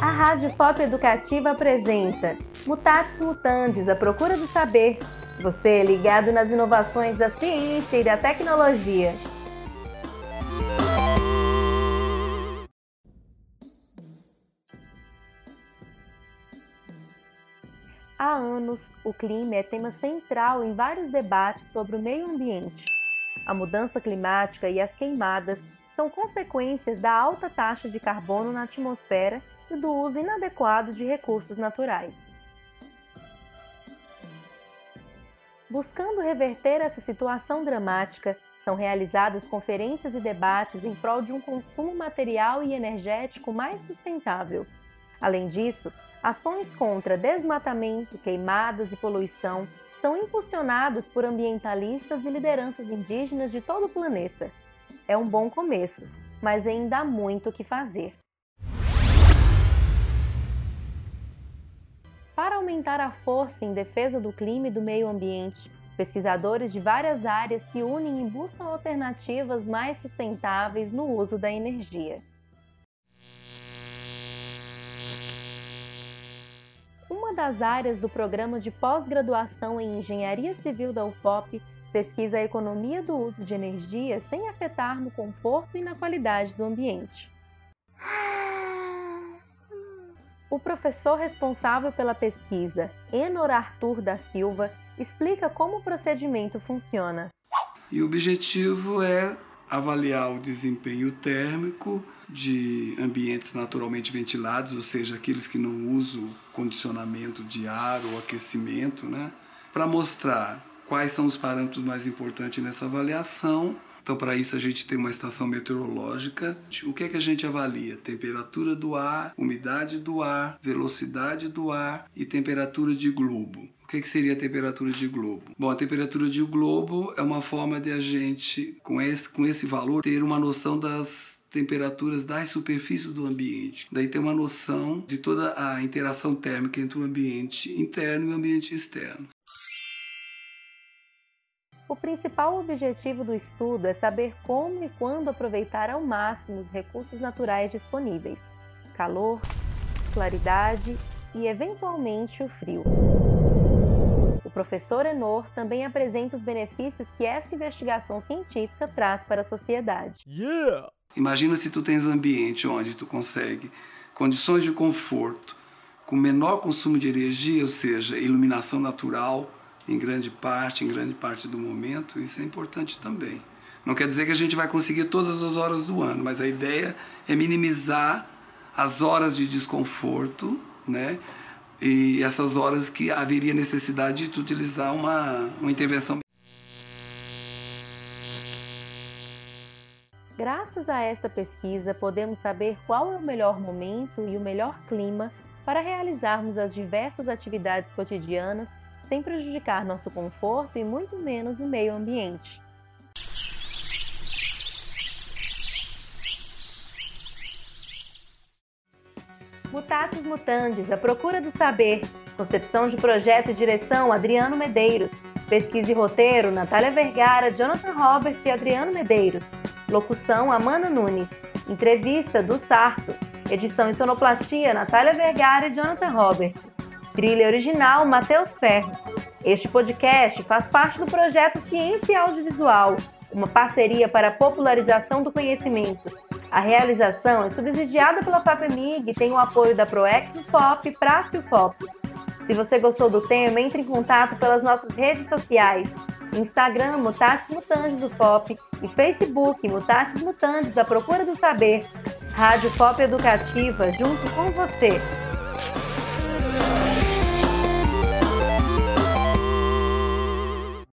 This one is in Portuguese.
A Rádio Pop Educativa apresenta Mutatis Mutandis, a procura do saber. Você é ligado nas inovações da ciência e da tecnologia. Há anos, o clima é tema central em vários debates sobre o meio ambiente. A mudança climática e as queimadas são consequências da alta taxa de carbono na atmosfera e do uso inadequado de recursos naturais. Buscando reverter essa situação dramática, são realizadas conferências e debates em prol de um consumo material e energético mais sustentável. Além disso, ações contra desmatamento, queimadas e poluição são impulsionadas por ambientalistas e lideranças indígenas de todo o planeta. É um bom começo, mas ainda há muito o que fazer. Para aumentar a força em defesa do clima e do meio ambiente, pesquisadores de várias áreas se unem e buscam alternativas mais sustentáveis no uso da energia. Uma das áreas do programa de pós-graduação em Engenharia Civil da UFOP pesquisa a economia do uso de energia sem afetar no conforto e na qualidade do ambiente. O professor responsável pela pesquisa, Enor Arthur da Silva, explica como o procedimento funciona. E o objetivo é avaliar o desempenho térmico de ambientes naturalmente ventilados, ou seja, aqueles que não usam condicionamento de ar ou aquecimento, né? para mostrar quais são os parâmetros mais importantes nessa avaliação. Então, para isso, a gente tem uma estação meteorológica. O que é que a gente avalia? Temperatura do ar, umidade do ar, velocidade do ar e temperatura de globo. O que, seria a temperatura de globo? Bom, a temperatura de globo é uma forma de a gente, com esse, com esse valor, ter uma noção das temperaturas das superfícies do ambiente. Daí ter uma noção de toda a interação térmica entre o ambiente interno e o ambiente externo. O principal objetivo do estudo é saber como e quando aproveitar ao máximo os recursos naturais disponíveis: calor, claridade e, eventualmente, o frio. O professor Enor também apresenta os benefícios que essa investigação científica traz para a sociedade. Yeah! Imagina se tu tens um ambiente onde tu consegue condições de conforto, com menor consumo de energia, ou seja, iluminação natural em grande parte, em grande parte do momento, isso é importante também. Não quer dizer que a gente vai conseguir todas as horas do ano, mas a ideia é minimizar as horas de desconforto, né? E essas horas que haveria necessidade de utilizar uma, uma intervenção. Graças a esta pesquisa, podemos saber qual é o melhor momento e o melhor clima para realizarmos as diversas atividades cotidianas sem prejudicar nosso conforto e muito menos o meio ambiente. Mutatis Mutandis, a procura do saber. Concepção de projeto e direção, Adriano Medeiros. Pesquisa e roteiro, Natália Vergara, Jonathan Roberts e Adriano Medeiros. Locução, Amanda Nunes. Entrevista, do Sarto. Edição e sonoplastia, Natália Vergara e Jonathan Roberts. Trilha original, Matheus Ferro. Este podcast faz parte do projeto Ciência Audiovisual, uma parceria para a popularização do conhecimento a realização é subsidiada pela FAPEMIG e tem o apoio da ProEx FOP e Praça FOP. Se você gostou do tema, entre em contato pelas nossas redes sociais. Instagram, Mutatis Mutandis UFOP e Facebook, Mutatis Mutandis, a procura do saber. Rádio FOP Educativa, junto com você.